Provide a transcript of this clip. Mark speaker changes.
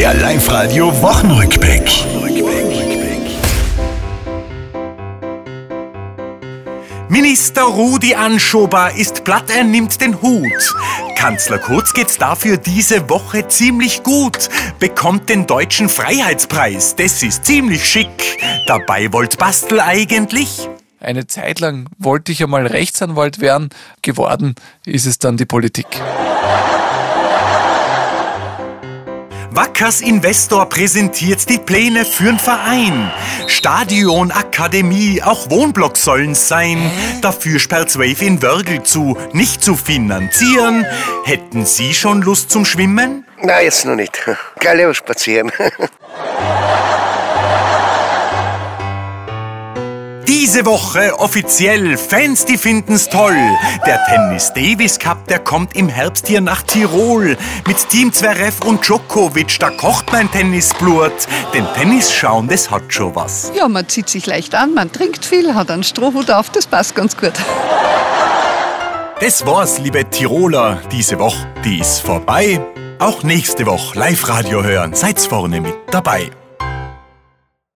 Speaker 1: Der Live-Radio Wochenrückblick.
Speaker 2: Minister Rudi Anschober ist platt, er nimmt den Hut. Kanzler Kurz geht's dafür diese Woche ziemlich gut. Bekommt den deutschen Freiheitspreis, das ist ziemlich schick. Dabei wollt Bastel eigentlich
Speaker 3: eine Zeit lang wollte ich einmal Rechtsanwalt werden. Geworden ist es dann die Politik.
Speaker 2: Wackers Investor präsentiert die Pläne für'n Verein. Stadion, Akademie, auch Wohnblock sollen's sein. Dafür sperrt's Wave in Wörgl zu, nicht zu finanzieren. Hätten Sie schon Lust zum Schwimmen?
Speaker 4: Nein, jetzt noch nicht. Geil spazieren.
Speaker 2: Diese Woche offiziell, Fans, die finden's toll. Der Tennis Davis Cup, der kommt im Herbst hier nach Tirol. Mit Team Zverev und Djokovic, da kocht mein Tennisblut. Denn Tennis schauen, das hat schon was.
Speaker 5: Ja, man zieht sich leicht an, man trinkt viel, hat einen Strohhut auf, das passt ganz gut.
Speaker 2: Das war's, liebe Tiroler. Diese Woche, die ist vorbei. Auch nächste Woche Live-Radio hören. Seid's vorne mit dabei.